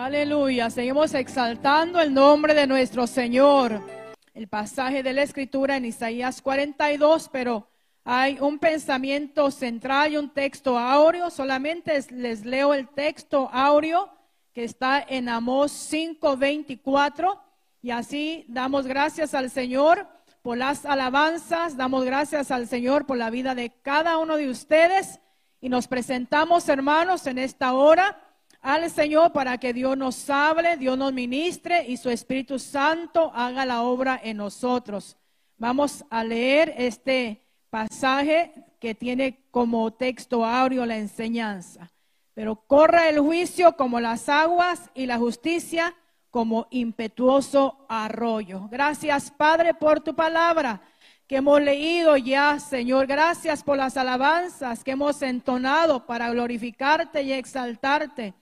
Aleluya, seguimos exaltando el nombre de nuestro Señor. El pasaje de la escritura en Isaías 42, pero hay un pensamiento central y un texto áureo. Solamente les leo el texto áureo que está en Amós 5:24 y así damos gracias al Señor por las alabanzas, damos gracias al Señor por la vida de cada uno de ustedes y nos presentamos hermanos en esta hora al Señor para que Dios nos hable, Dios nos ministre y su Espíritu Santo haga la obra en nosotros. Vamos a leer este pasaje que tiene como texto áureo la enseñanza. Pero corra el juicio como las aguas y la justicia como impetuoso arroyo. Gracias, Padre, por tu palabra que hemos leído ya, Señor. Gracias por las alabanzas que hemos entonado para glorificarte y exaltarte.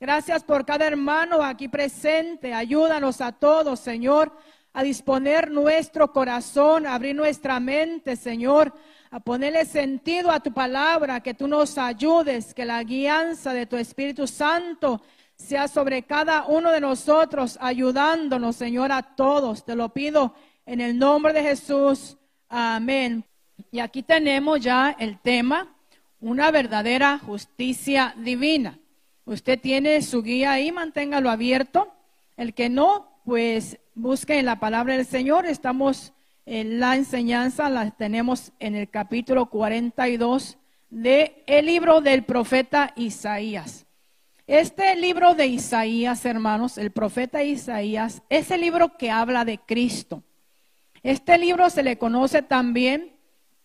Gracias por cada hermano aquí presente. Ayúdanos a todos, Señor, a disponer nuestro corazón, a abrir nuestra mente, Señor, a ponerle sentido a tu palabra, que tú nos ayudes, que la guianza de tu Espíritu Santo sea sobre cada uno de nosotros, ayudándonos, Señor, a todos. Te lo pido en el nombre de Jesús. Amén. Y aquí tenemos ya el tema, una verdadera justicia divina. Usted tiene su guía ahí, manténgalo abierto. El que no, pues busque en la palabra del Señor. Estamos en la enseñanza, la tenemos en el capítulo 42 del el libro del profeta Isaías. Este libro de Isaías, hermanos, el profeta Isaías, es el libro que habla de Cristo. Este libro se le conoce también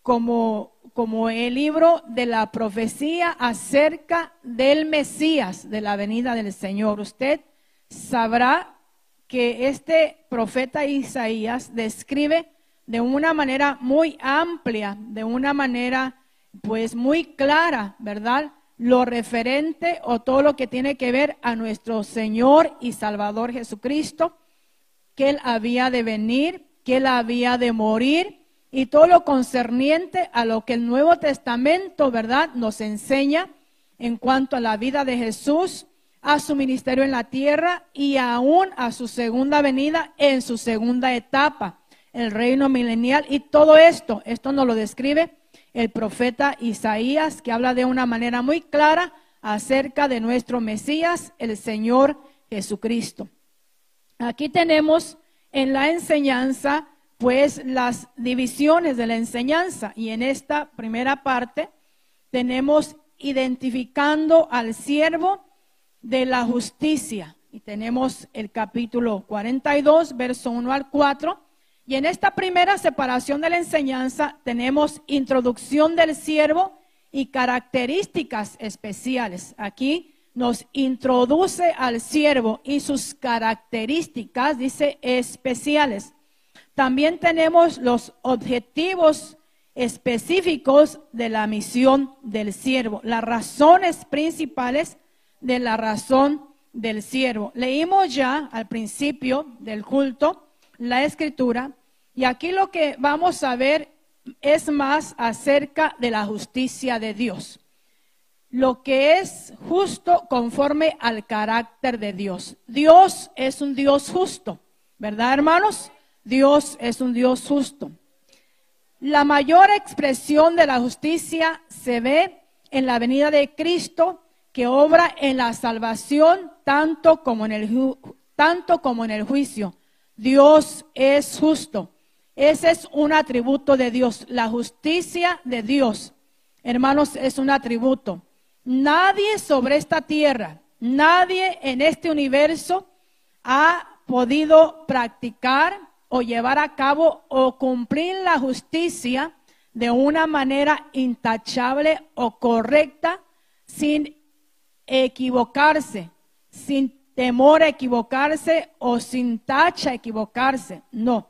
como como el libro de la profecía acerca del Mesías, de la venida del Señor. Usted sabrá que este profeta Isaías describe de una manera muy amplia, de una manera pues muy clara, ¿verdad? Lo referente o todo lo que tiene que ver a nuestro Señor y Salvador Jesucristo, que Él había de venir, que Él había de morir y todo lo concerniente a lo que el Nuevo Testamento, ¿verdad?, nos enseña en cuanto a la vida de Jesús, a su ministerio en la tierra y aún a su segunda venida en su segunda etapa, el reino milenial. Y todo esto, esto nos lo describe el profeta Isaías, que habla de una manera muy clara acerca de nuestro Mesías, el Señor Jesucristo. Aquí tenemos en la enseñanza pues las divisiones de la enseñanza. Y en esta primera parte tenemos identificando al siervo de la justicia. Y tenemos el capítulo 42, verso 1 al 4. Y en esta primera separación de la enseñanza tenemos introducción del siervo y características especiales. Aquí nos introduce al siervo y sus características, dice, especiales. También tenemos los objetivos específicos de la misión del siervo, las razones principales de la razón del siervo. Leímos ya al principio del culto la escritura y aquí lo que vamos a ver es más acerca de la justicia de Dios. Lo que es justo conforme al carácter de Dios. Dios es un Dios justo, ¿verdad hermanos? Dios es un Dios justo. La mayor expresión de la justicia se ve en la venida de Cristo que obra en la salvación tanto como en el, tanto como en el juicio. Dios es justo. Ese es un atributo de Dios. La justicia de Dios, hermanos, es un atributo. Nadie sobre esta tierra, nadie en este universo ha podido practicar o llevar a cabo o cumplir la justicia de una manera intachable o correcta sin equivocarse, sin temor a equivocarse o sin tacha a equivocarse. No.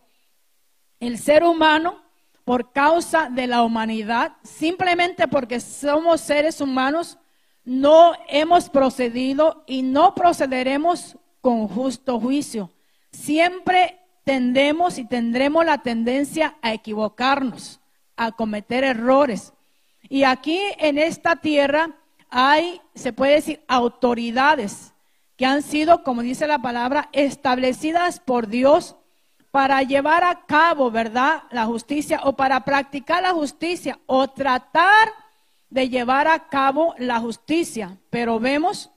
El ser humano, por causa de la humanidad, simplemente porque somos seres humanos, no hemos procedido y no procederemos con justo juicio. Siempre tendemos y tendremos la tendencia a equivocarnos, a cometer errores. Y aquí en esta tierra hay, se puede decir, autoridades que han sido, como dice la palabra, establecidas por Dios para llevar a cabo, ¿verdad? La justicia o para practicar la justicia o tratar de llevar a cabo la justicia. Pero vemos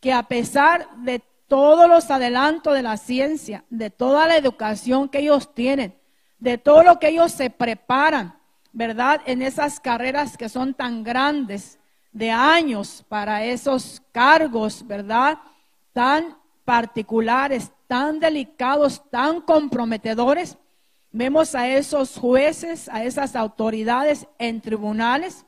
que a pesar de todos los adelantos de la ciencia, de toda la educación que ellos tienen, de todo lo que ellos se preparan, ¿verdad? En esas carreras que son tan grandes, de años para esos cargos, ¿verdad? Tan particulares, tan delicados, tan comprometedores. Vemos a esos jueces, a esas autoridades en tribunales,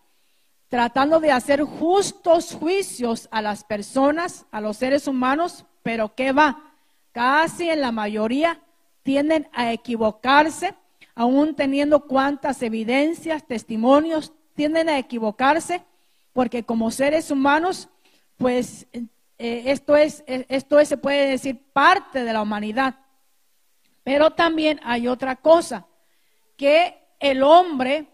tratando de hacer justos juicios a las personas, a los seres humanos, pero ¿qué va? Casi en la mayoría tienden a equivocarse, aún teniendo cuantas evidencias, testimonios, tienden a equivocarse porque como seres humanos, pues eh, esto, es, eh, esto es, se puede decir, parte de la humanidad. Pero también hay otra cosa, que el hombre,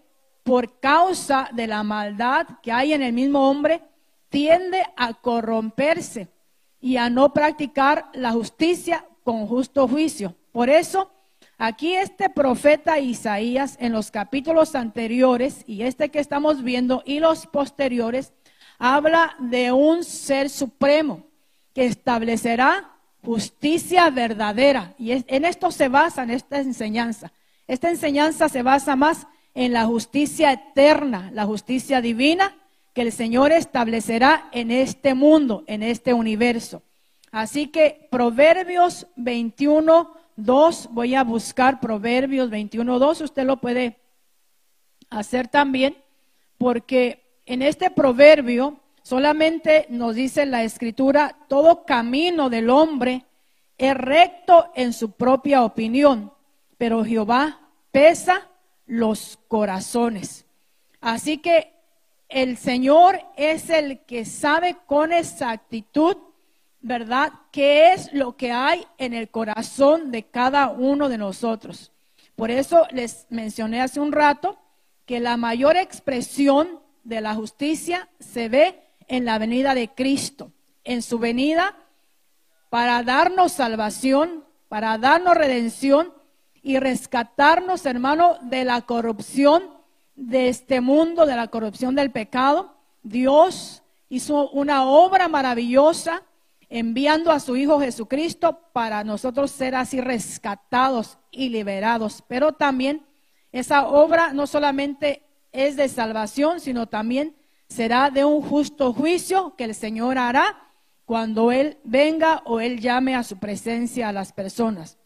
por causa de la maldad que hay en el mismo hombre, tiende a corromperse y a no practicar la justicia con justo juicio. Por eso, aquí este profeta Isaías en los capítulos anteriores y este que estamos viendo y los posteriores, habla de un ser supremo que establecerá justicia verdadera. Y en esto se basa en esta enseñanza. Esta enseñanza se basa más en la justicia eterna, la justicia divina que el Señor establecerá en este mundo, en este universo. Así que Proverbios 21, 2, voy a buscar Proverbios 21, 2, usted lo puede hacer también, porque en este proverbio solamente nos dice la escritura, todo camino del hombre es recto en su propia opinión, pero Jehová pesa los corazones. Así que el Señor es el que sabe con exactitud, ¿verdad?, qué es lo que hay en el corazón de cada uno de nosotros. Por eso les mencioné hace un rato que la mayor expresión de la justicia se ve en la venida de Cristo, en su venida para darnos salvación, para darnos redención y rescatarnos, hermano, de la corrupción de este mundo, de la corrupción del pecado. Dios hizo una obra maravillosa enviando a su Hijo Jesucristo para nosotros ser así rescatados y liberados. Pero también esa obra no solamente es de salvación, sino también será de un justo juicio que el Señor hará cuando Él venga o Él llame a su presencia a las personas.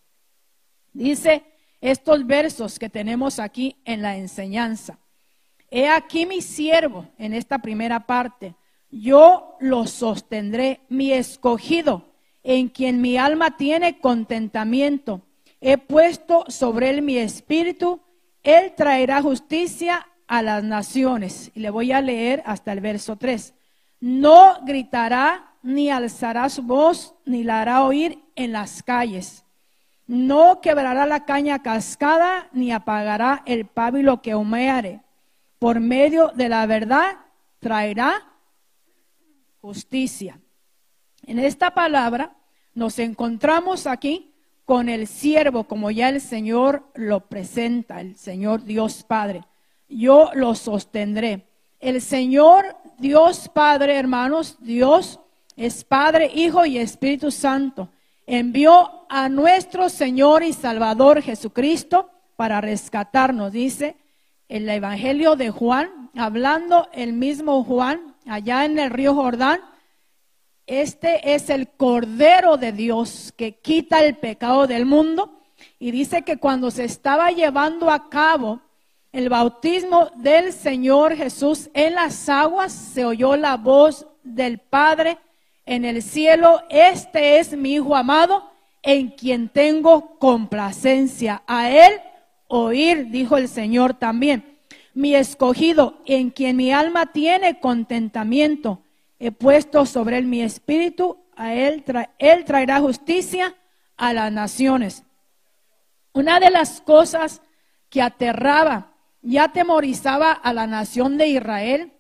Dice estos versos que tenemos aquí en la enseñanza. He aquí mi siervo en esta primera parte. Yo lo sostendré, mi escogido, en quien mi alma tiene contentamiento. He puesto sobre él mi espíritu. Él traerá justicia a las naciones. Y le voy a leer hasta el verso 3. No gritará ni alzará su voz, ni la hará oír en las calles. No quebrará la caña cascada, ni apagará el pábilo que humeare. Por medio de la verdad traerá justicia. En esta palabra nos encontramos aquí con el siervo, como ya el Señor lo presenta, el Señor Dios Padre yo lo sostendré. El Señor Dios Padre, hermanos, Dios es Padre, Hijo y Espíritu Santo. Envió a nuestro Señor y Salvador Jesucristo para rescatarnos, dice el Evangelio de Juan, hablando el mismo Juan allá en el río Jordán. Este es el Cordero de Dios que quita el pecado del mundo. Y dice que cuando se estaba llevando a cabo el bautismo del Señor Jesús en las aguas, se oyó la voz del Padre en el cielo, este es mi Hijo amado, en quien tengo complacencia. A él oír, dijo el Señor también. Mi escogido, en quien mi alma tiene contentamiento, he puesto sobre él mi espíritu, a él, él traerá justicia a las naciones. Una de las cosas que aterraba ya atemorizaba a la nación de Israel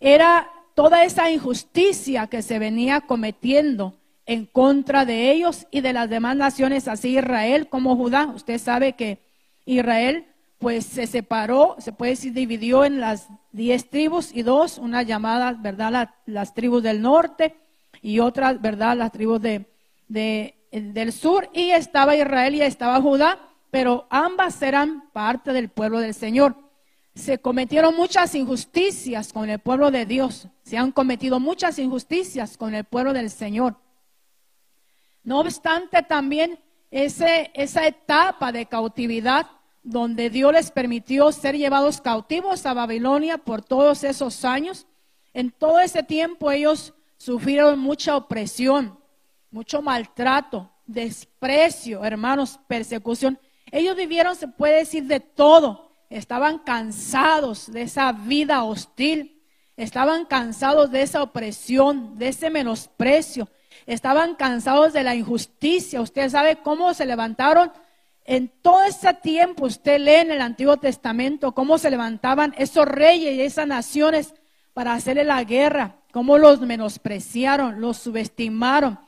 era toda esa injusticia que se venía cometiendo en contra de ellos y de las demás naciones, así Israel como Judá. Usted sabe que Israel pues se separó, se puede decir, dividió en las diez tribus y dos, una llamada, ¿verdad? las tribus del norte y otras, ¿verdad? Las tribus de, del sur. Y estaba Israel y estaba Judá, pero ambas eran parte del pueblo del Señor. Se cometieron muchas injusticias con el pueblo de Dios. Se han cometido muchas injusticias con el pueblo del Señor. No obstante, también ese, esa etapa de cautividad donde Dios les permitió ser llevados cautivos a Babilonia por todos esos años, en todo ese tiempo ellos sufrieron mucha opresión, mucho maltrato, desprecio, hermanos, persecución. Ellos vivieron, se puede decir, de todo. Estaban cansados de esa vida hostil, estaban cansados de esa opresión, de ese menosprecio, estaban cansados de la injusticia. Usted sabe cómo se levantaron en todo ese tiempo. Usted lee en el Antiguo Testamento cómo se levantaban esos reyes y esas naciones para hacerle la guerra, cómo los menospreciaron, los subestimaron.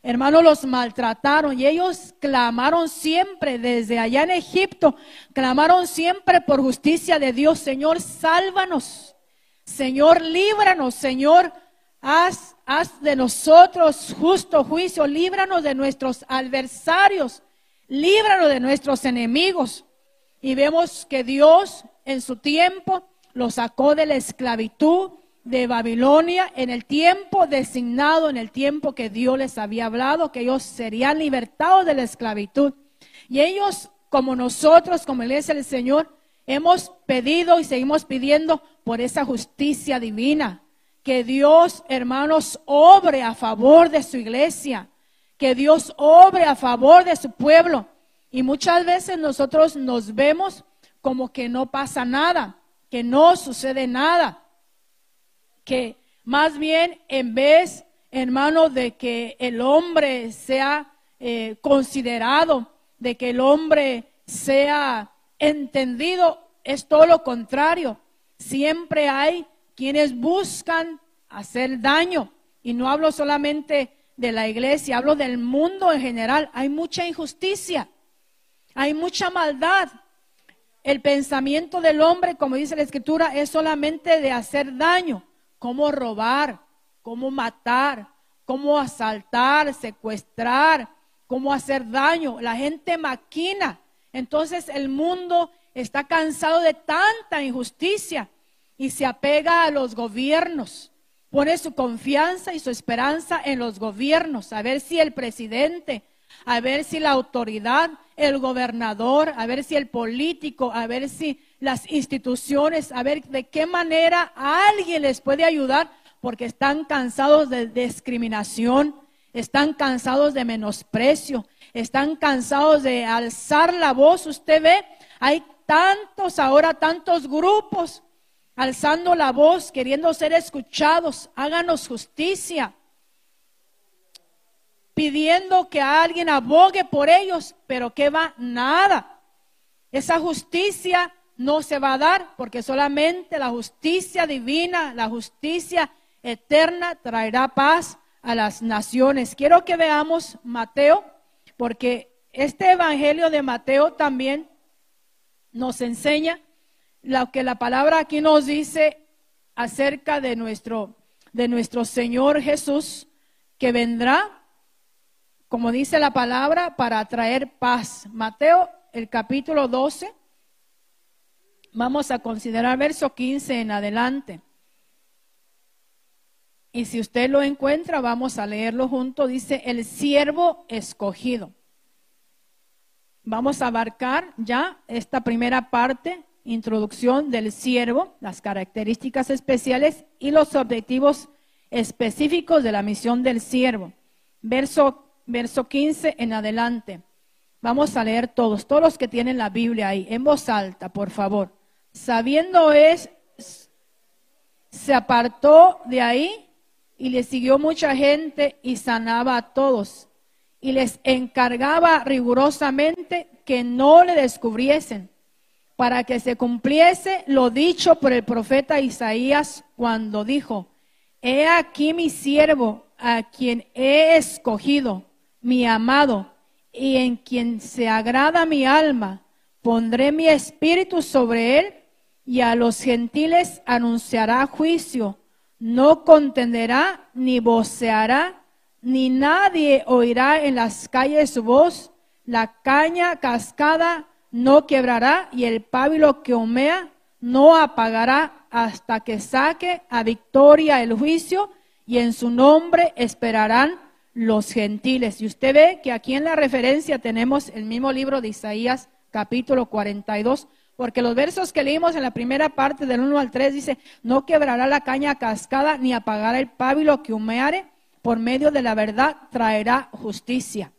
Hermanos, los maltrataron y ellos clamaron siempre desde allá en Egipto, clamaron siempre por justicia de Dios. Señor, sálvanos. Señor, líbranos. Señor, haz haz de nosotros justo juicio, líbranos de nuestros adversarios, líbranos de nuestros enemigos. Y vemos que Dios en su tiempo los sacó de la esclavitud de Babilonia en el tiempo designado, en el tiempo que Dios les había hablado, que ellos serían libertados de la esclavitud. Y ellos, como nosotros, como iglesia del Señor, hemos pedido y seguimos pidiendo por esa justicia divina, que Dios, hermanos, obre a favor de su iglesia, que Dios obre a favor de su pueblo. Y muchas veces nosotros nos vemos como que no pasa nada, que no sucede nada, que más bien en vez, hermano, de que el hombre sea eh, considerado, de que el hombre sea entendido, es todo lo contrario. Siempre hay quienes buscan hacer daño. Y no hablo solamente de la iglesia, hablo del mundo en general. Hay mucha injusticia, hay mucha maldad. El pensamiento del hombre, como dice la escritura, es solamente de hacer daño, como robar, como matar, como asaltar, secuestrar, como hacer daño. La gente maquina. Entonces el mundo está cansado de tanta injusticia y se apega a los gobiernos. Pone su confianza y su esperanza en los gobiernos, a ver si el presidente, a ver si la autoridad, el gobernador, a ver si el político, a ver si las instituciones, a ver de qué manera alguien les puede ayudar, porque están cansados de discriminación, están cansados de menosprecio, están cansados de alzar la voz. Usted ve, hay tantos ahora, tantos grupos alzando la voz, queriendo ser escuchados, háganos justicia, pidiendo que alguien abogue por ellos, pero que va nada. Esa justicia no se va a dar porque solamente la justicia divina, la justicia eterna traerá paz a las naciones. Quiero que veamos Mateo, porque este Evangelio de Mateo también nos enseña lo que la palabra aquí nos dice acerca de nuestro, de nuestro Señor Jesús, que vendrá, como dice la palabra, para traer paz. Mateo, el capítulo 12, vamos a considerar verso 15 en adelante. Y si usted lo encuentra, vamos a leerlo junto. Dice, el siervo escogido. Vamos a abarcar ya esta primera parte introducción del siervo, las características especiales y los objetivos específicos de la misión del siervo. Verso, verso 15 en adelante. Vamos a leer todos, todos los que tienen la Biblia ahí, en voz alta, por favor. Sabiendo es, se apartó de ahí y le siguió mucha gente y sanaba a todos. Y les encargaba rigurosamente que no le descubriesen para que se cumpliese lo dicho por el profeta Isaías cuando dijo, He aquí mi siervo, a quien he escogido, mi amado, y en quien se agrada mi alma, pondré mi espíritu sobre él y a los gentiles anunciará juicio. No contenderá ni voceará, ni nadie oirá en las calles su voz. La caña cascada no quebrará y el pábilo que humea no apagará hasta que saque a victoria el juicio y en su nombre esperarán los gentiles. Y usted ve que aquí en la referencia tenemos el mismo libro de Isaías capítulo 42, porque los versos que leímos en la primera parte del 1 al 3 dice, no quebrará la caña cascada ni apagará el pábilo que humeare, por medio de la verdad traerá justicia.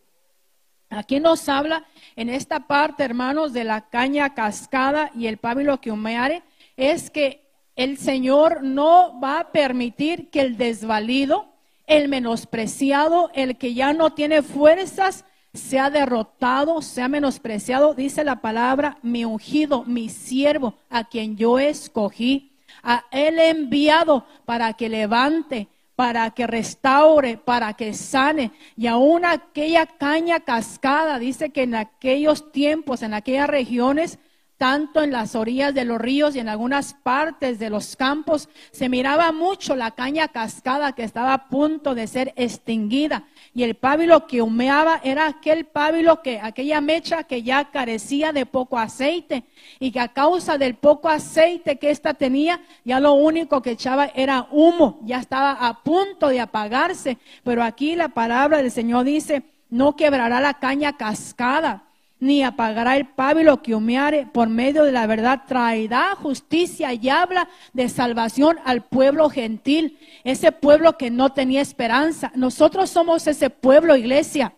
Aquí nos habla en esta parte, hermanos, de la caña cascada y el pábilo que humeare, es que el Señor no va a permitir que el desvalido, el menospreciado, el que ya no tiene fuerzas, sea derrotado, sea menospreciado. Dice la palabra, mi ungido, mi siervo, a quien yo escogí. A él enviado para que levante, para que restaure, para que sane. Y aún aquella caña cascada, dice que en aquellos tiempos, en aquellas regiones, tanto en las orillas de los ríos y en algunas partes de los campos, se miraba mucho la caña cascada que estaba a punto de ser extinguida. Y el pábilo que humeaba era aquel pábilo que, aquella mecha que ya carecía de poco aceite y que a causa del poco aceite que ésta tenía, ya lo único que echaba era humo, ya estaba a punto de apagarse. Pero aquí la palabra del Señor dice, no quebrará la caña cascada ni apagará el pábilo que humeare, por medio de la verdad traerá justicia y habla de salvación al pueblo gentil, ese pueblo que no tenía esperanza. Nosotros somos ese pueblo, iglesia.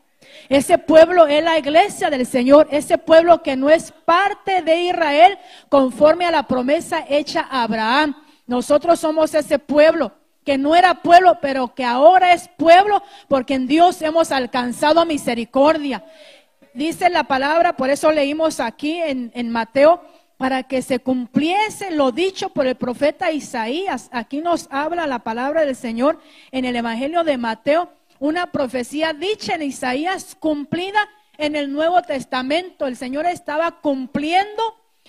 Ese pueblo es la iglesia del Señor, ese pueblo que no es parte de Israel conforme a la promesa hecha a Abraham. Nosotros somos ese pueblo que no era pueblo, pero que ahora es pueblo porque en Dios hemos alcanzado misericordia dice la palabra, por eso leímos aquí en, en Mateo, para que se cumpliese lo dicho por el profeta Isaías. Aquí nos habla la palabra del Señor en el Evangelio de Mateo, una profecía dicha en Isaías, cumplida en el Nuevo Testamento. El Señor estaba cumpliendo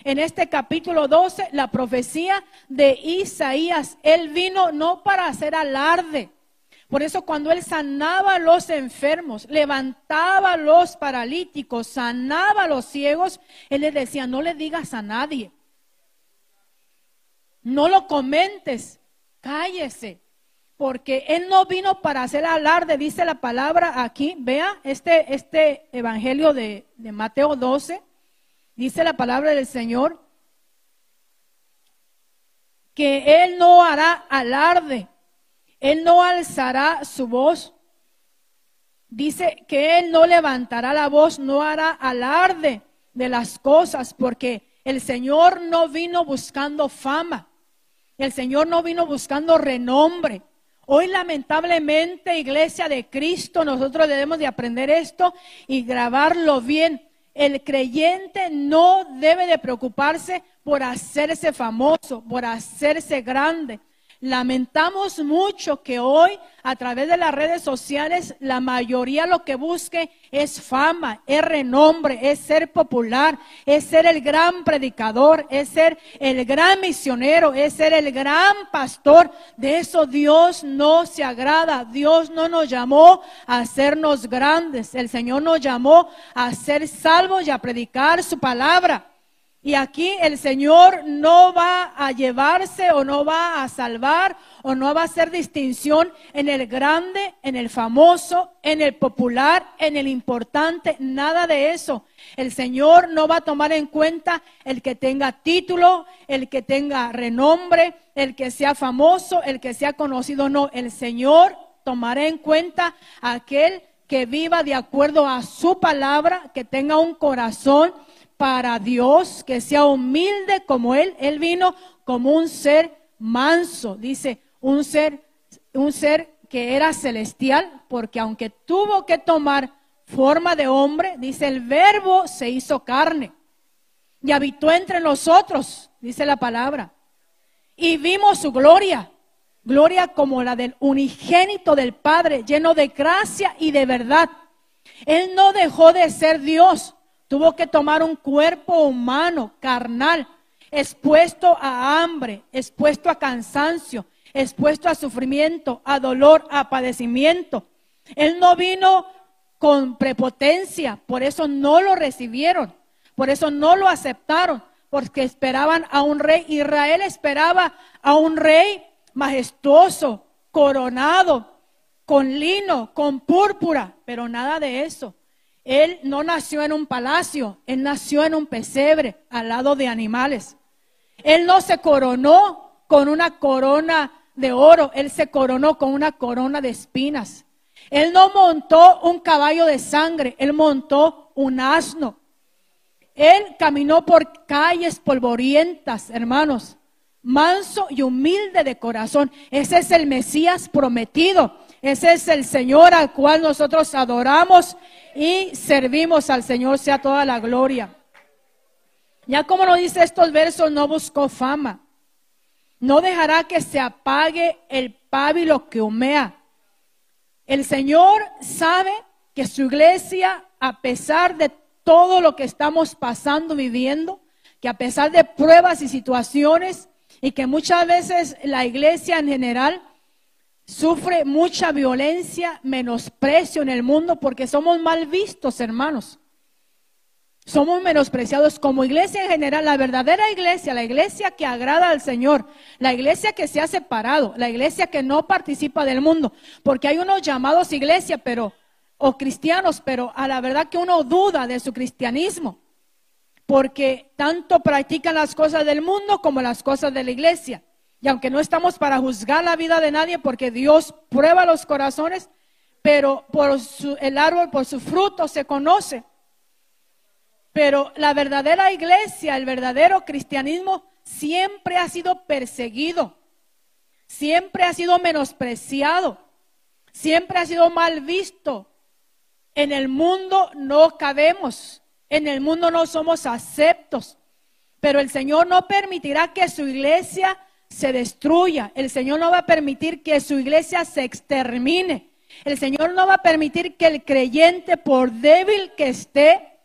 en este capítulo 12 la profecía de Isaías. Él vino no para hacer alarde, por eso cuando él sanaba a los enfermos, levantaba a los paralíticos, sanaba a los ciegos, él les decía, no le digas a nadie. No lo comentes, cállese. Porque él no vino para hacer alarde, dice la palabra aquí. Vea este, este evangelio de, de Mateo 12. Dice la palabra del Señor que él no hará alarde él no alzará su voz. Dice que Él no levantará la voz, no hará alarde de las cosas, porque el Señor no vino buscando fama. El Señor no vino buscando renombre. Hoy lamentablemente, iglesia de Cristo, nosotros debemos de aprender esto y grabarlo bien. El creyente no debe de preocuparse por hacerse famoso, por hacerse grande. Lamentamos mucho que hoy a través de las redes sociales la mayoría lo que busque es fama, es renombre, es ser popular, es ser el gran predicador, es ser el gran misionero, es ser el gran pastor. De eso Dios no se agrada. Dios no nos llamó a hacernos grandes. El Señor nos llamó a ser salvos y a predicar su palabra. Y aquí el Señor no va a llevarse o no va a salvar o no va a hacer distinción en el grande, en el famoso, en el popular, en el importante, nada de eso. El Señor no va a tomar en cuenta el que tenga título, el que tenga renombre, el que sea famoso, el que sea conocido, no. El Señor tomará en cuenta aquel que viva de acuerdo a su palabra, que tenga un corazón para Dios, que sea humilde como Él. Él vino como un ser manso, dice, un ser, un ser que era celestial, porque aunque tuvo que tomar forma de hombre, dice, el verbo se hizo carne y habitó entre nosotros, dice la palabra, y vimos su gloria, gloria como la del unigénito del Padre, lleno de gracia y de verdad. Él no dejó de ser Dios, tuvo que tomar un cuerpo humano, carnal, expuesto a hambre, expuesto a cansancio, expuesto a sufrimiento, a dolor, a padecimiento. Él no vino con prepotencia, por eso no lo recibieron, por eso no lo aceptaron, porque esperaban a un rey. Israel esperaba a un rey majestuoso, coronado, con lino, con púrpura, pero nada de eso. Él no nació en un palacio, él nació en un pesebre al lado de animales. Él no se coronó con una corona de oro, él se coronó con una corona de espinas. Él no montó un caballo de sangre, él montó un asno. Él caminó por calles polvorientas, hermanos, manso y humilde de corazón. Ese es el Mesías prometido. Ese es el Señor al cual nosotros adoramos y servimos al Señor, sea toda la gloria. Ya como nos dice estos versos, no buscó fama. No dejará que se apague el pábilo que humea. El Señor sabe que su iglesia, a pesar de todo lo que estamos pasando, viviendo, que a pesar de pruebas y situaciones, y que muchas veces la iglesia en general sufre mucha violencia, menosprecio en el mundo, porque somos mal vistos, hermanos. Somos menospreciados como iglesia en general, la verdadera iglesia, la iglesia que agrada al Señor, la iglesia que se ha separado, la iglesia que no participa del mundo, porque hay unos llamados iglesia, pero o cristianos, pero a la verdad que uno duda de su cristianismo, porque tanto practican las cosas del mundo como las cosas de la iglesia. Y aunque no estamos para juzgar la vida de nadie, porque Dios prueba los corazones, pero por el árbol, por su fruto se conoce. Pero la verdadera iglesia, el verdadero cristianismo, siempre ha sido perseguido, siempre ha sido menospreciado, siempre ha sido mal visto, en el mundo no cabemos, en el mundo no somos aceptos, pero el Señor no permitirá que su iglesia se destruya, el Señor no va a permitir que su iglesia se extermine, el Señor no va a permitir que el creyente, por débil que esté,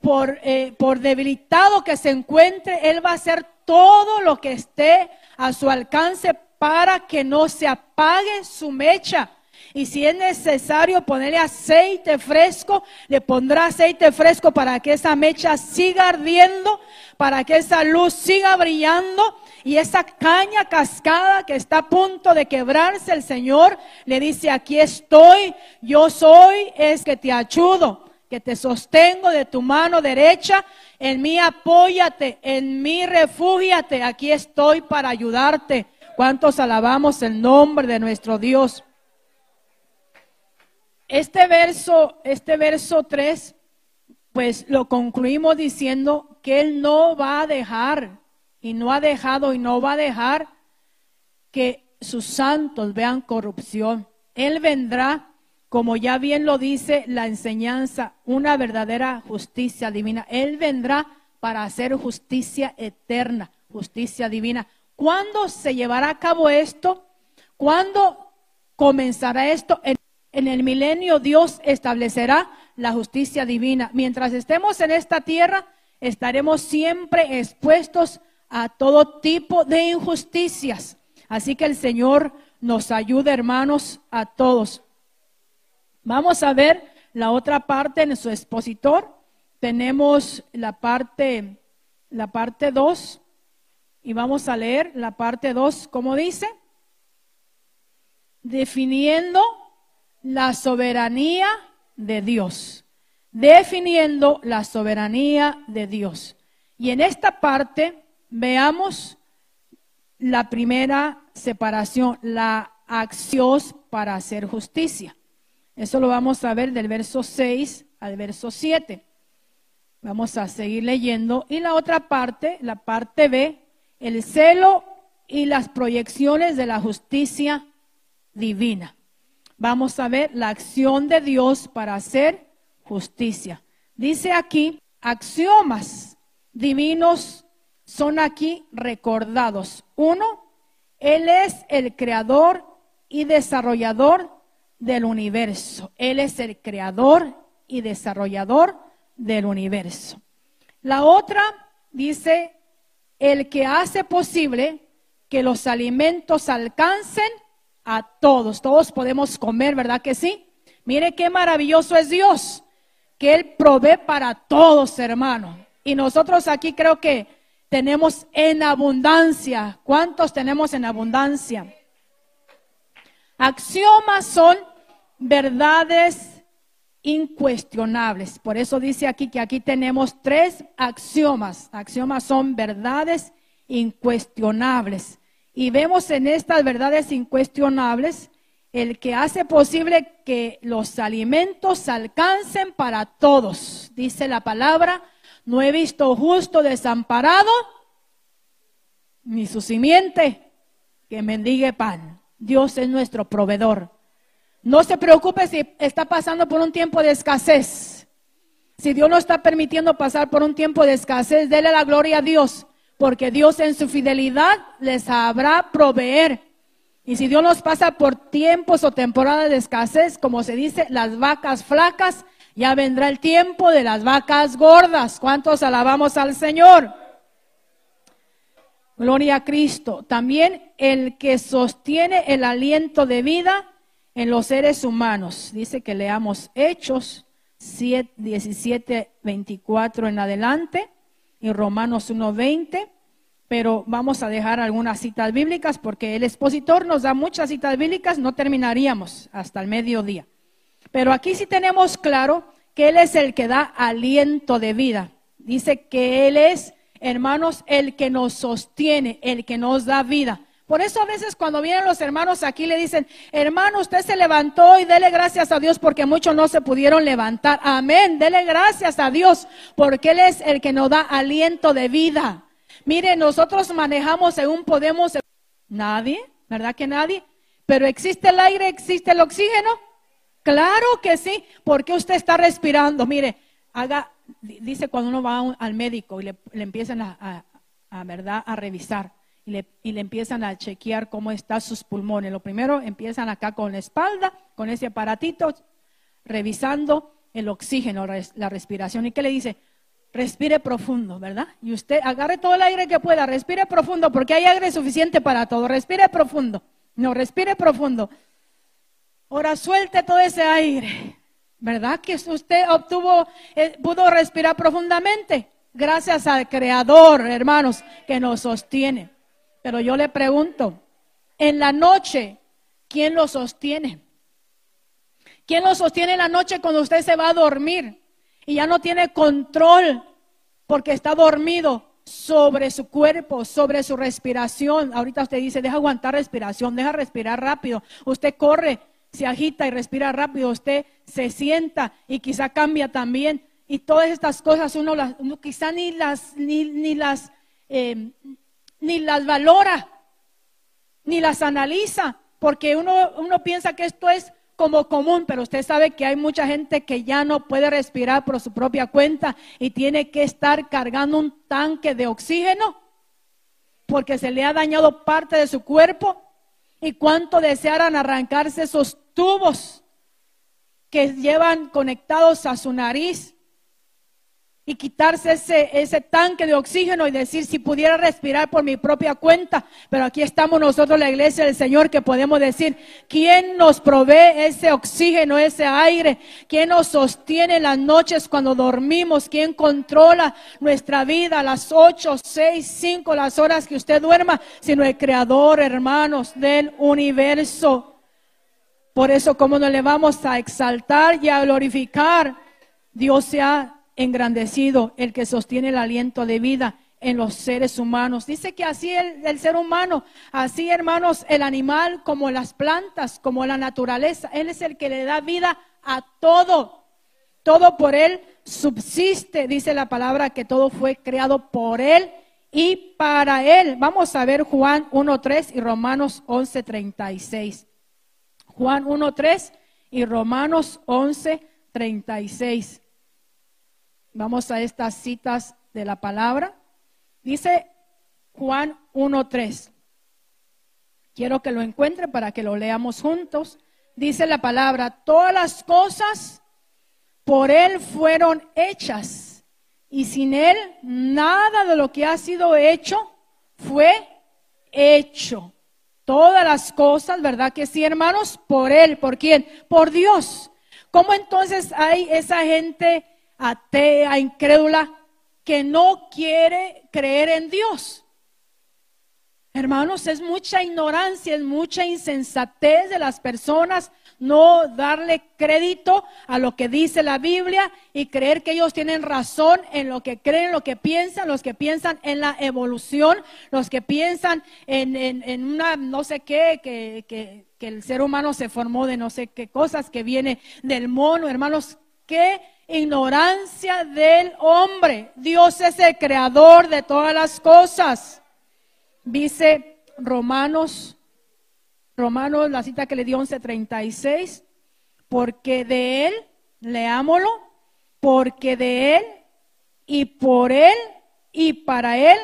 por, eh, por debilitado que se encuentre, Él va a hacer todo lo que esté a su alcance para que no se apague su mecha. Y si es necesario ponerle aceite fresco, le pondrá aceite fresco para que esa mecha siga ardiendo, para que esa luz siga brillando. Y esa caña cascada que está a punto de quebrarse, el Señor le dice, aquí estoy, yo soy, es que te ayudo, que te sostengo de tu mano derecha, en mí apóyate, en mí refúgiate, aquí estoy para ayudarte. ¿Cuántos alabamos el nombre de nuestro Dios? Este verso, este verso 3, pues lo concluimos diciendo que Él no va a dejar, y no ha dejado y no va a dejar que sus santos vean corrupción. Él vendrá, como ya bien lo dice la enseñanza, una verdadera justicia divina. Él vendrá para hacer justicia eterna, justicia divina. ¿Cuándo se llevará a cabo esto? ¿Cuándo comenzará esto? En el milenio Dios establecerá la justicia divina. Mientras estemos en esta tierra, estaremos siempre expuestos a todo tipo de injusticias. Así que el Señor nos ayude, hermanos, a todos. Vamos a ver la otra parte en su expositor. Tenemos la parte la parte 2 y vamos a leer la parte 2, ¿cómo dice? Definiendo la soberanía de Dios, definiendo la soberanía de Dios. Y en esta parte veamos la primera separación, la acción para hacer justicia. Eso lo vamos a ver del verso 6 al verso 7. Vamos a seguir leyendo. Y la otra parte, la parte B, el celo y las proyecciones de la justicia divina vamos a ver la acción de Dios para hacer justicia. Dice aquí, axiomas divinos son aquí recordados. Uno, Él es el creador y desarrollador del universo. Él es el creador y desarrollador del universo. La otra dice, el que hace posible que los alimentos alcancen a todos. Todos podemos comer, ¿verdad que sí? Mire qué maravilloso es Dios, que Él provee para todos, hermano. Y nosotros aquí creo que tenemos en abundancia. ¿Cuántos tenemos en abundancia? Axiomas son verdades incuestionables. Por eso dice aquí que aquí tenemos tres axiomas. Axiomas son verdades incuestionables. Y vemos en estas verdades incuestionables el que hace posible que los alimentos alcancen para todos. Dice la palabra, no he visto justo desamparado, ni su simiente que mendigue pan. Dios es nuestro proveedor. No se preocupe si está pasando por un tiempo de escasez. Si Dios no está permitiendo pasar por un tiempo de escasez, déle la gloria a Dios, porque Dios en su fidelidad les sabrá proveer. Y si Dios nos pasa por tiempos o temporadas de escasez, como se dice, las vacas flacas, ya vendrá el tiempo de las vacas gordas. ¿Cuántos alabamos al Señor? Gloria a Cristo. También el que sostiene el aliento de vida en los seres humanos. Dice que leamos Hechos 7, 17, 24 en adelante y Romanos 1, 20. Pero vamos a dejar algunas citas bíblicas porque el expositor nos da muchas citas bíblicas, no terminaríamos hasta el mediodía. Pero aquí sí tenemos claro que Él es el que da aliento de vida. Dice que Él es hermanos, el que nos sostiene, el que nos da vida. Por eso a veces cuando vienen los hermanos aquí le dicen, hermano, usted se levantó y dele gracias a Dios porque muchos no se pudieron levantar. Amén, dele gracias a Dios porque Él es el que nos da aliento de vida. Mire, nosotros manejamos según podemos, nadie, ¿verdad que nadie? Pero existe el aire, existe el oxígeno. Claro que sí, porque usted está respirando. Mire, haga, dice cuando uno va al médico y le, empiezan a, ¿verdad? a revisar y le, y le, empiezan a chequear cómo están sus pulmones. Lo primero empiezan acá con la espalda, con ese aparatito, revisando el oxígeno, la respiración. ¿Y qué le dice? Respire profundo, ¿verdad? Y usted agarre todo el aire que pueda, respire profundo, porque hay aire suficiente para todo. Respire profundo. No, respire profundo. Ahora suelte todo ese aire. ¿Verdad que usted obtuvo, eh, pudo respirar profundamente? Gracias al Creador, hermanos, que nos sostiene. Pero yo le pregunto, en la noche, ¿quién lo sostiene? ¿Quién lo sostiene en la noche cuando usted se va a dormir y ya no tiene control porque está dormido sobre su cuerpo, sobre su respiración? Ahorita usted dice, deja aguantar respiración, deja respirar rápido. Usted corre se agita y respira rápido, usted se sienta y quizá cambia también. Y todas estas cosas uno, las, quizá ni las, ni, las, em, ni las valora, ni las analiza, porque uno, uno piensa que esto es como común, pero usted sabe que hay mucha gente que ya no puede respirar por su propia cuenta y tiene que estar cargando un tanque de oxígeno porque se le ha dañado parte de su cuerpo. Y cuánto desearan arrancarse esos tubos que llevan conectados a su nariz y quitarse ese, ese tanque de oxígeno y decir si pudiera respirar por mi propia cuenta. Pero aquí estamos nosotros, la iglesia del Señor, que podemos decir, ¿quién nos provee ese oxígeno, ese aire? ¿Quién nos sostiene las noches cuando dormimos? ¿Quién controla nuestra vida las ocho, seis, cinco, las horas que usted duerma? Sino el creador, hermanos, del universo. Por eso, como nos le vamos a exaltar y a glorificar, Dios se engrandecido, el que sostiene el aliento de vida en los seres humanos. Dice que así el, ser humano, así hermanos, el animal como las plantas, como la naturaleza, Él es el que le da vida a todo. Todo por Él subsiste, dice la palabra que todo fue creado por Él y para Él. Vamos a ver Juan 1.3 y Romanos 11.36. Juan 1.3 y Romanos 11.36. Vamos a estas citas de la palabra. Dice Juan 1.3. Quiero que lo encuentre para que lo leamos juntos. Dice la palabra, todas las cosas por Él fueron hechas y sin Él nada de lo que ha sido hecho fue hecho. Todas las cosas, ¿verdad que sí, hermanos? Por Él, ¿por quién? Por Dios. ¿Cómo entonces hay esa gente atea, incrédula, que no quiere creer en Dios? Hermanos, es mucha ignorancia, es mucha insensatez de las personas no darle crédito a lo que dice la Biblia y creer que ellos tienen razón en lo que creen, lo que piensan, los que piensan en la evolución, los que piensan en, una no sé qué, que, que, que el ser humano se formó de no sé qué cosas, que viene del mono, hermanos, qué ignorancia del hombre. Dios es el creador de todas las cosas. Dice Romanos Romanos, la cita que le dio 11:36, porque de Él, leámoslo, porque de Él y por Él y para Él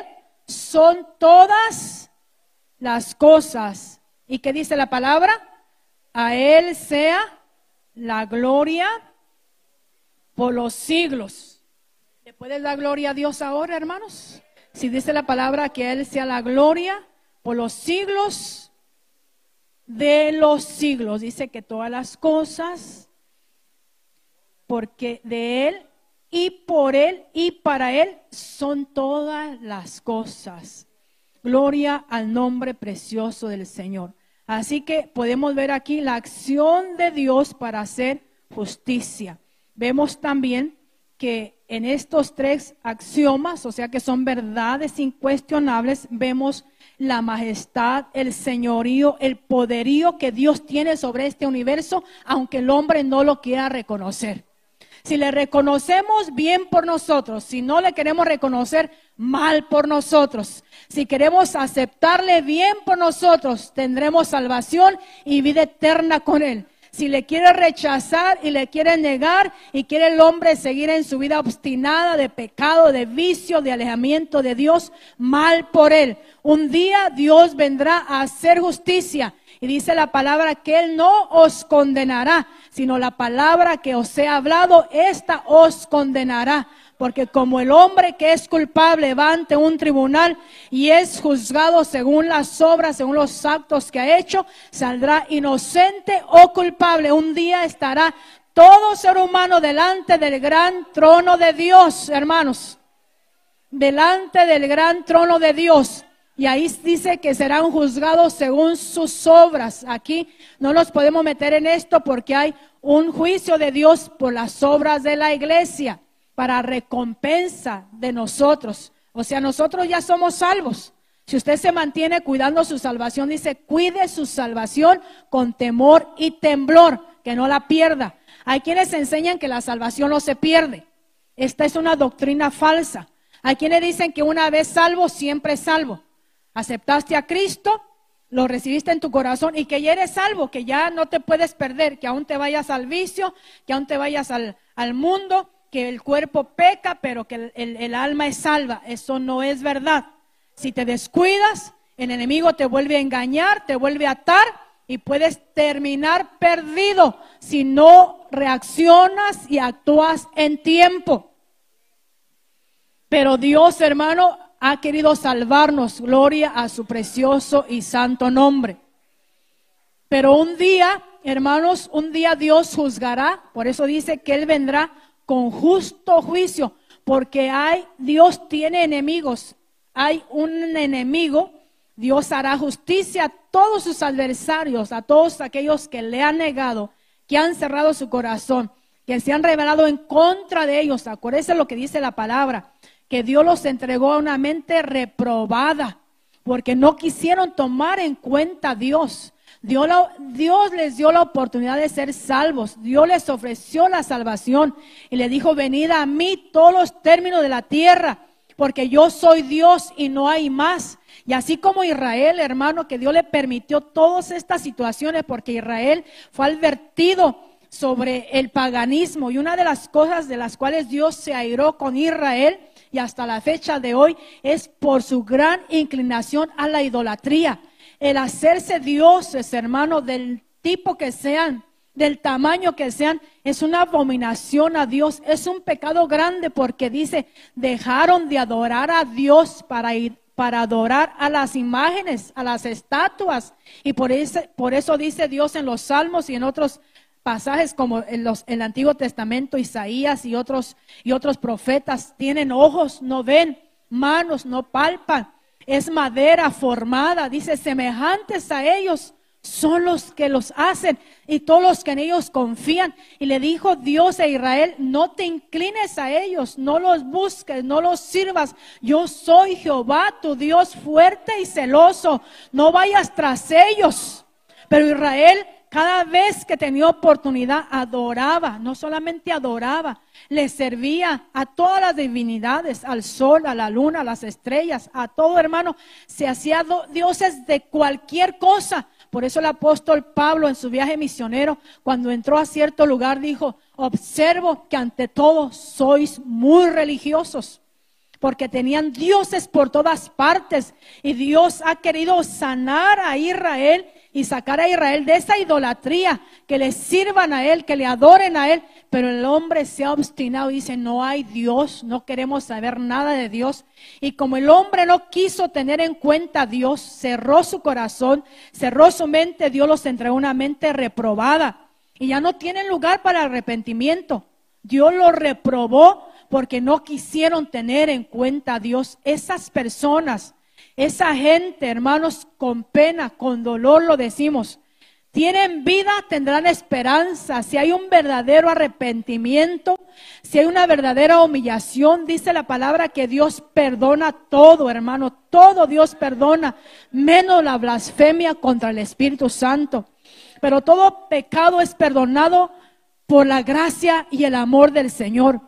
son todas las cosas. ¿Y qué dice la palabra? A Él sea la gloria por los siglos. ¿Le puedes dar gloria a Dios ahora, hermanos? Si dice la palabra que Él sea la gloria por los siglos de los siglos. Dice que todas las cosas, porque de Él y por Él y para Él son todas las cosas. Gloria al nombre precioso del Señor. Así que podemos ver aquí la acción de Dios para hacer justicia. Vemos también que en estos tres axiomas, o sea que son verdades incuestionables, vemos la majestad, el señorío, el poderío que Dios tiene sobre este universo, aunque el hombre no lo quiera reconocer. Si le reconocemos bien por nosotros, si no le queremos reconocer mal por nosotros, si queremos aceptarle bien por nosotros, tendremos salvación y vida eterna con Él si le quiere rechazar y le quiere negar y quiere el hombre seguir en su vida obstinada de pecado, de vicio, de alejamiento de Dios, mal por él. Un día Dios vendrá a hacer justicia. Y dice la palabra que Él no os condenará, sino la palabra que os he hablado, esta os condenará. Porque como el hombre que es culpable va ante un tribunal y es juzgado según las obras, según los actos que ha hecho, saldrá inocente o culpable. Un día estará todo ser humano delante del gran trono de Dios, hermanos. Delante del gran trono de Dios. Y ahí dice que serán juzgados según sus obras. Aquí no nos podemos meter en esto porque hay un juicio de Dios por las obras de la iglesia para recompensa de nosotros. O sea, nosotros ya somos salvos. Si usted se mantiene cuidando su salvación, dice, cuide su salvación con temor y temblor, que no la pierda. Hay quienes enseñan que la salvación no se pierde. Esta es una doctrina falsa. Hay quienes dicen que una vez salvo, siempre salvo. Aceptaste a Cristo, lo recibiste en tu corazón y que ya eres salvo, que ya no te puedes perder, que aún te vayas al vicio, que aún te vayas al, mundo, que el cuerpo peca, pero que el, alma es salva. Eso no es verdad. Si te descuidas, el enemigo te vuelve a engañar, te vuelve a atar y puedes terminar perdido si no reaccionas y actúas en tiempo. Pero Dios, hermano, ha querido salvarnos. Gloria a su precioso y santo nombre. Pero un día, hermanos, un día Dios juzgará. Por eso dice que Él vendrá con justo juicio, porque hay, Dios tiene enemigos, hay un enemigo, Dios hará justicia a todos sus adversarios, a todos aquellos que le han negado, que han cerrado su corazón, que se han revelado en contra de ellos. Acuérdense lo que dice la palabra, que Dios los entregó a una mente reprobada, porque no quisieron tomar en cuenta a Dios. Dios, les dio la oportunidad de ser salvos. Dios les ofreció la salvación y le dijo, venid a mí todos los términos de la tierra, porque yo soy Dios y no hay más. Y así como Israel, hermano, que Dios le permitió todas estas situaciones, porque Israel fue advertido sobre el paganismo. Y una de las cosas de las cuales Dios se airó con Israel y hasta la fecha de hoy es por su gran inclinación a la idolatría. el hacerse dioses, hermano, del tipo que sean, del tamaño que sean, es una abominación a Dios, es un pecado grande porque dice, dejaron de adorar a Dios para ir para adorar a las imágenes, a las estatuas. Y por eso, por eso dice Dios en los Salmos y en otros pasajes como en los, el Antiguo Testamento, Isaías y otros, y otros profetas, tienen ojos, no ven, manos, no palpan, es madera formada, dice, semejantes a ellos son los que los hacen y todos los que en ellos confían. Y le dijo Dios a Israel, no te inclines a ellos, no los busques, no los sirvas. Yo soy Jehová, tu Dios fuerte y celoso. No vayas tras ellos. Pero Israel cada vez que tenía oportunidad adoraba, no solamente adoraba, le servía a todas las divinidades, al sol, a la luna, a las estrellas, a todo hermano. Se hacía dioses de cualquier cosa por eso el apóstol Pablo en su viaje misionero, cuando entró a cierto lugar, dijo, observo que ante todo sois muy religiosos, porque tenían dioses por todas partes y Dios ha querido sanar a Israel y sacar a Israel de esa idolatría, que le sirvan a Él, que le adoren a Él. Pero el hombre se ha obstinado y dice, no hay Dios, no queremos saber nada de Dios. Y como el hombre no quiso tener en cuenta a Dios, cerró su corazón, cerró su mente, Dios los entregó una mente reprobada. Y ya no tienen lugar para arrepentimiento. Dios los reprobó porque no quisieron tener en cuenta a Dios. Esas personas esa gente, hermanos, con pena, con dolor lo decimos, tienen vida, tendrán esperanza. Si hay un verdadero arrepentimiento, si hay una verdadera humillación, dice la palabra que Dios perdona todo, hermano, todo Dios perdona, menos la blasfemia contra el Espíritu Santo. Pero todo pecado es perdonado por la gracia y el amor del Señor.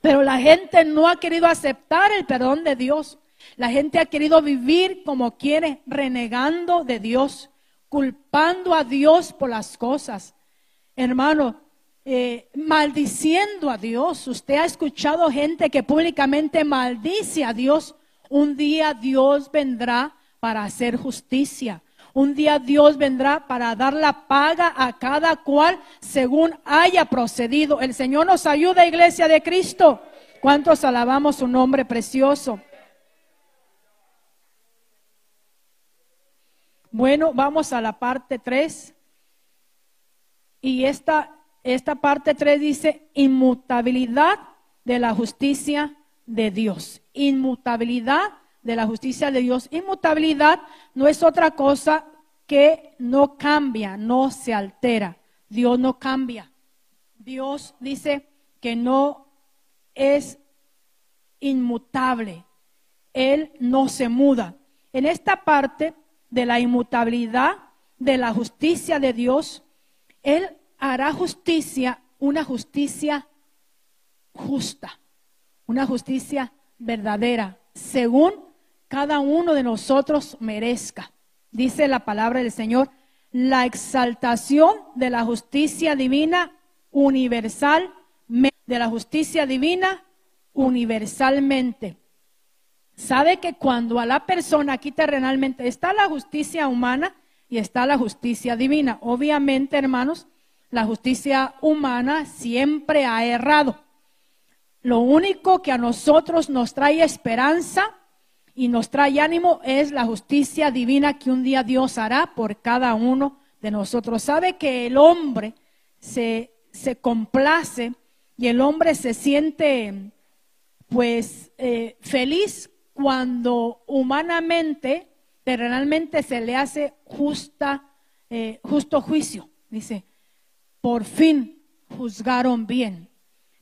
Pero la gente no ha querido aceptar el perdón de Dios. La gente ha querido vivir como quiere, renegando de Dios, culpando a Dios por las cosas. Hermano, eh, maldiciendo a Dios. Usted ha escuchado gente que públicamente maldice a Dios. Un día Dios vendrá para hacer justicia. Un día Dios vendrá para dar la paga a cada cual según haya procedido. El Señor nos ayuda, iglesia de Cristo. ¿Cuántos alabamos su nombre precioso? Bueno, vamos a la parte 3. Y esta, esta parte 3 dice inmutabilidad de la justicia de Dios. Inmutabilidad de la justicia de Dios. Inmutabilidad no es otra cosa que no cambia, no se altera. Dios no cambia. Dios dice que no es inmutable. Él no se muda. En esta parte de la inmutabilidad de la justicia de Dios, Él hará justicia, una justicia justa, una justicia verdadera, según cada uno de nosotros merezca. Dice la palabra del Señor, la exaltación de la justicia divina universal, de la justicia divina universalmente. Sabe que cuando a la persona aquí terrenalmente está la justicia humana y está la justicia divina. Obviamente, hermanos, la justicia humana siempre ha errado. Lo único que a nosotros nos trae esperanza y nos trae ánimo es la justicia divina que un día Dios hará por cada uno de nosotros. Sabe que el hombre se, se complace y el hombre se siente pues eh, feliz cuando humanamente, terrenalmente se le hace justa, eh, justo juicio. Dice, por fin juzgaron bien,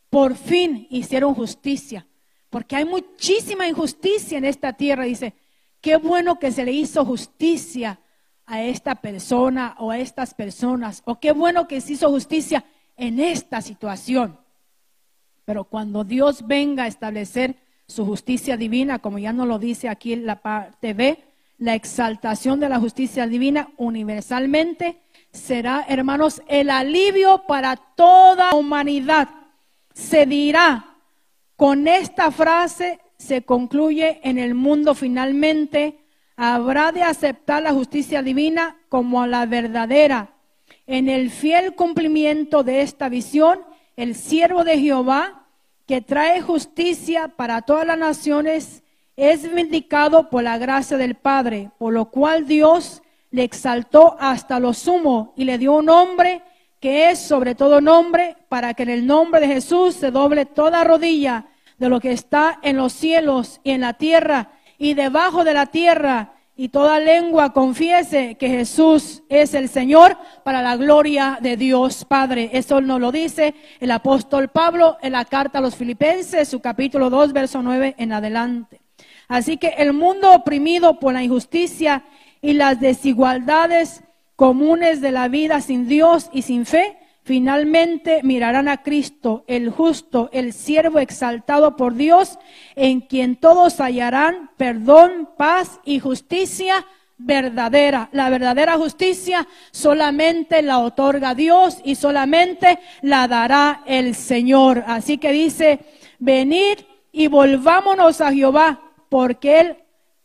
por fin hicieron justicia, porque hay muchísima injusticia en esta tierra. Dice, qué bueno que se le hizo justicia a esta persona o a estas personas, o qué bueno que se hizo justicia en esta situación. Pero cuando Dios venga a establecer su justicia divina, como ya nos lo dice aquí en la parte B, la exaltación de la justicia divina universalmente será, hermanos, el alivio para toda humanidad. Se dirá, con esta frase se concluye en el mundo finalmente, habrá de aceptar la justicia divina como la verdadera. En el fiel cumplimiento de esta visión, el siervo de Jehová, que trae justicia para todas las naciones, es vindicado por la gracia del Padre, por lo cual Dios le exaltó hasta lo sumo y le dio un nombre que es sobre todo nombre, para que en el nombre de Jesús se doble toda rodilla de lo que está en los cielos y en la tierra y debajo de la tierra, y toda lengua confiese que Jesús es el Señor para la gloria de Dios Padre. Eso nos lo dice el apóstol Pablo en la carta a los filipenses, su capítulo 2, verso 9 en adelante. Así que el mundo oprimido por la injusticia y las desigualdades comunes de la vida sin Dios y sin fe, finalmente mirarán a Cristo, el justo, el siervo exaltado por Dios, en quien todos hallarán perdón, paz y justicia verdadera. La verdadera justicia solamente la otorga Dios y solamente la dará el Señor. Así que dice, venid y volvámonos a Jehová, porque Él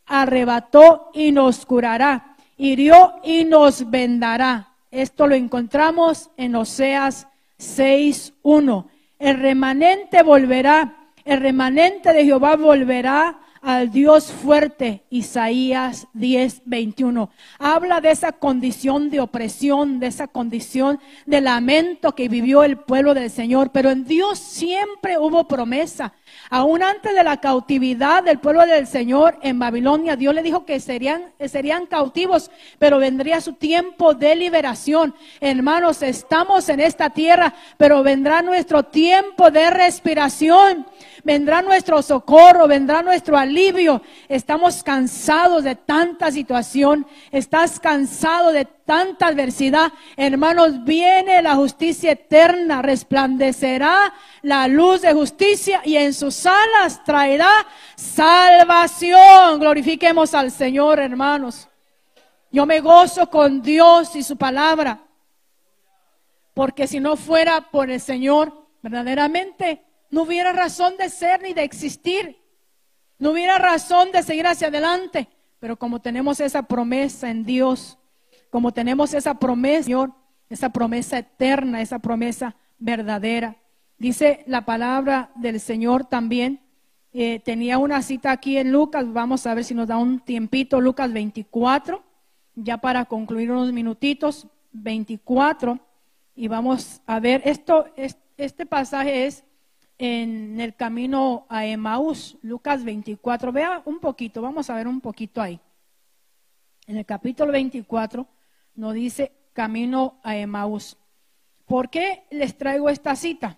arrebató y nos curará, hirió y nos vendará esto lo encontramos en Oseas 6.1. El remanente volverá, el remanente de Jehová volverá al Dios fuerte, Isaías 10, 21. Habla de esa condición de opresión, de esa condición de lamento que vivió el pueblo del Señor, pero en Dios siempre hubo promesa. Aún antes de la cautividad del pueblo del Señor en Babilonia, Dios le dijo que serían, serían cautivos, pero vendría su tiempo de liberación. Hermanos, estamos en esta tierra, pero vendrá nuestro tiempo de respiración vendrá nuestro socorro, vendrá nuestro alivio. Estamos cansados de tanta situación, estás cansado de tanta adversidad. Hermanos, viene la justicia eterna, resplandecerá la luz de justicia y en sus alas traerá salvación. Glorifiquemos al Señor, hermanos. Yo me gozo con Dios y su palabra, porque si no fuera por el Señor, verdaderamente no hubiera razón de ser ni de existir. No hubiera razón de seguir hacia adelante. Pero como tenemos esa promesa en Dios, como tenemos esa promesa, Señor, esa promesa eterna, esa promesa verdadera. Dice la palabra del Señor también. Eh, tenía una cita aquí en Lucas, vamos a ver si nos da un tiempito, Lucas 24, ya para concluir unos minutitos, 24, y vamos a ver, esto, este pasaje es en el camino a Emaús, Lucas 24. Vea un poquito, vamos a ver un poquito ahí. En el capítulo 24 nos dice camino a Emaús. ¿Por qué les traigo esta cita?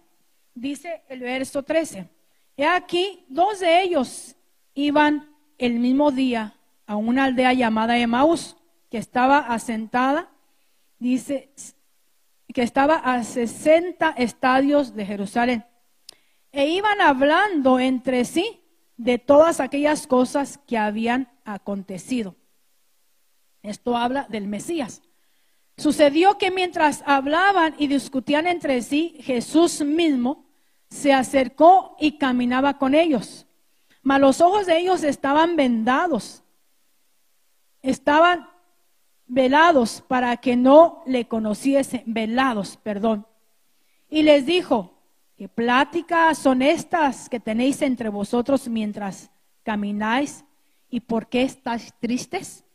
Dice el verso 13. He aquí, dos de ellos iban el mismo día a una aldea llamada Emaús, que estaba asentada, dice, que estaba a 60 estadios de Jerusalén e iban hablando entre sí de todas aquellas cosas que habían acontecido. Esto habla del Mesías. Sucedió que mientras hablaban y discutían entre sí, Jesús mismo se acercó y caminaba con ellos. Mas los ojos de ellos estaban vendados, estaban velados para que no le conociesen, velados, perdón. Y les dijo, ¿Qué pláticas son estas que tenéis entre vosotros mientras camináis? ¿Y por qué estáis tristes?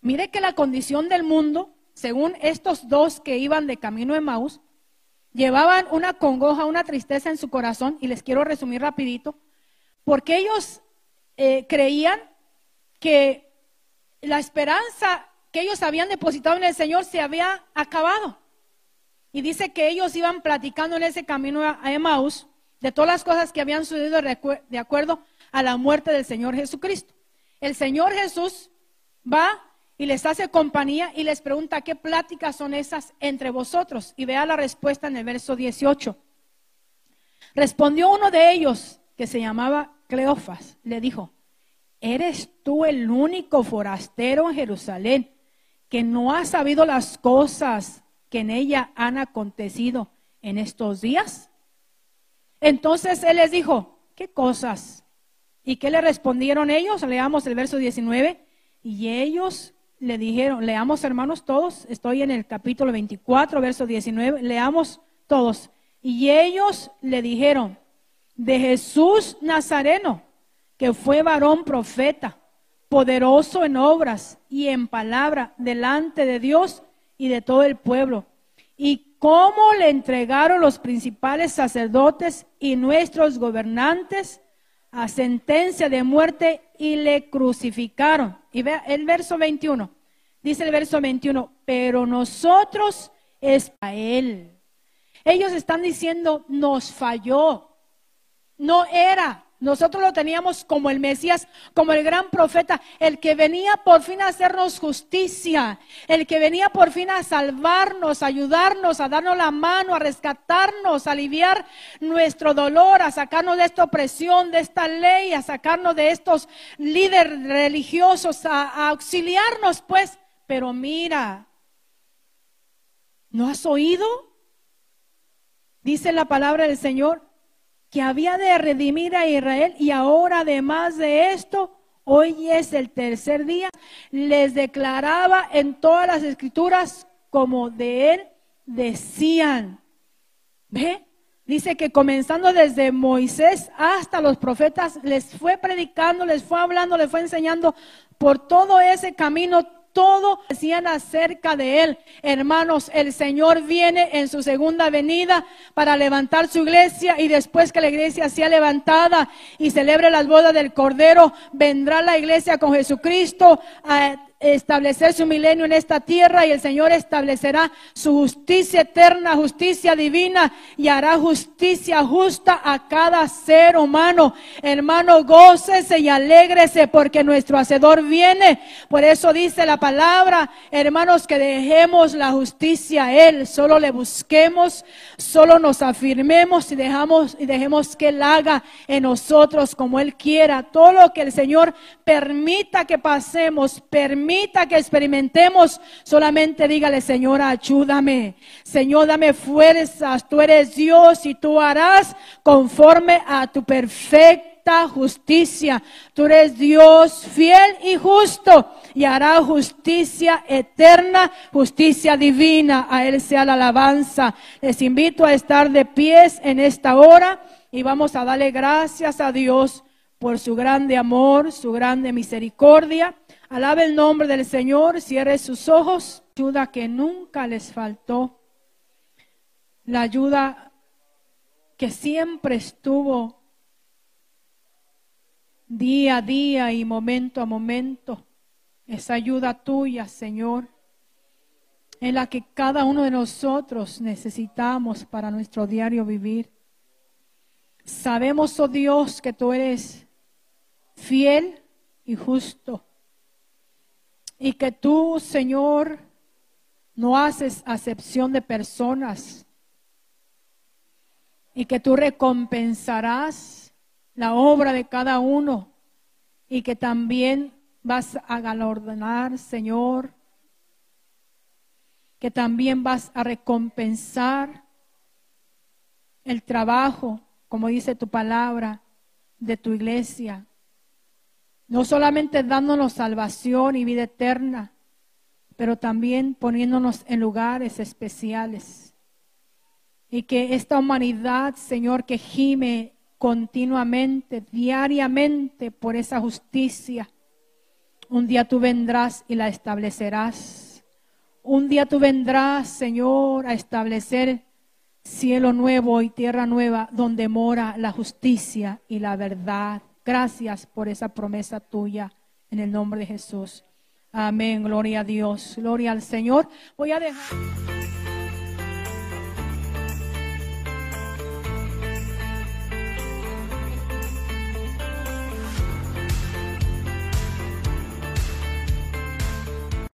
Mire que la condición del mundo, según estos dos que iban de camino de Maús, llevaban una congoja, una tristeza en su corazón, y les quiero resumir rapidito, porque ellos eh, creían que la esperanza que ellos habían depositado en el Señor se había acabado. Y dice que ellos iban platicando en ese camino a Emmaus de todas las cosas que habían sucedido de acuerdo a la muerte del Señor Jesucristo. El Señor Jesús va y les hace compañía y les pregunta qué pláticas son esas entre vosotros. Y vea la respuesta en el verso 18. Respondió uno de ellos, que se llamaba Cleofas, le dijo, ¿eres tú el único forastero en Jerusalén que no ha sabido las cosas que en ella han acontecido en estos días? Entonces él les dijo, ¿qué cosas? ¿Y qué le respondieron ellos? Leamos el verso 19. Y ellos le dijeron, leamos hermanos todos, estoy en el capítulo 24, verso 19, leamos todos. Y ellos le dijeron, de Jesús Nazareno, que fue varón profeta, poderoso en obras y en palabra delante de Dios y de todo el pueblo. Y cómo le entregaron los principales sacerdotes y nuestros gobernantes a sentencia de muerte y le crucificaron. Y vea el verso 21. Dice el verso 21, pero nosotros es a él. Ellos están diciendo, nos falló. No era. Nosotros lo teníamos como el Mesías, como el gran profeta, el que venía por fin a hacernos justicia, el que venía por fin a salvarnos, a ayudarnos, a darnos la mano, a rescatarnos, a aliviar nuestro dolor, a sacarnos de esta opresión, de esta ley, a sacarnos de estos líderes religiosos, a, a auxiliarnos, pues. Pero mira, ¿no has oído? Dice la palabra del Señor que había de redimir a Israel y ahora además de esto, hoy es el tercer día, les declaraba en todas las escrituras como de él decían. ¿Ve? Dice que comenzando desde Moisés hasta los profetas, les fue predicando, les fue hablando, les fue enseñando por todo ese camino todo decían acerca de él. Hermanos, el Señor viene en su segunda venida para levantar su iglesia y después que la iglesia sea levantada y celebre las bodas del Cordero, vendrá la iglesia con Jesucristo a establecer su milenio en esta tierra y el Señor establecerá su justicia eterna, justicia divina y hará justicia justa a cada ser humano. Hermano, gócese y alégrese porque nuestro Hacedor viene. Por eso dice la palabra, hermanos, que dejemos la justicia a Él, solo le busquemos, solo nos afirmemos y dejamos y dejemos que Él haga en nosotros como Él quiera. Todo lo que el Señor permita que pasemos, que experimentemos, solamente dígale, Señor, ayúdame. Señor, dame fuerzas. Tú eres Dios y tú harás conforme a tu perfecta justicia. Tú eres Dios fiel y justo y hará justicia eterna, justicia divina. A Él sea la alabanza. Les invito a estar de pies en esta hora y vamos a darle gracias a Dios por su grande amor, su grande misericordia. Alabe el nombre del Señor, cierre sus ojos. Ayuda que nunca les faltó. La ayuda que siempre estuvo día a día y momento a momento. Esa ayuda tuya, Señor, en la que cada uno de nosotros necesitamos para nuestro diario vivir. Sabemos, oh Dios, que tú eres fiel y justo y que tú, Señor, no haces acepción de personas y que tú recompensarás la obra de cada uno y que también vas a galardonar, Señor, que también vas a recompensar el trabajo, como dice tu palabra, de tu iglesia. No solamente dándonos salvación y vida eterna, pero también poniéndonos en lugares especiales. Y que esta humanidad, Señor, que gime continuamente, diariamente por esa justicia, un día tú vendrás y la establecerás. Un día tú vendrás, Señor, a establecer cielo nuevo y tierra nueva donde mora la justicia y la verdad. Gracias por esa promesa tuya en el nombre de Jesús. Amén. Gloria a Dios. Gloria al Señor. Voy a dejar.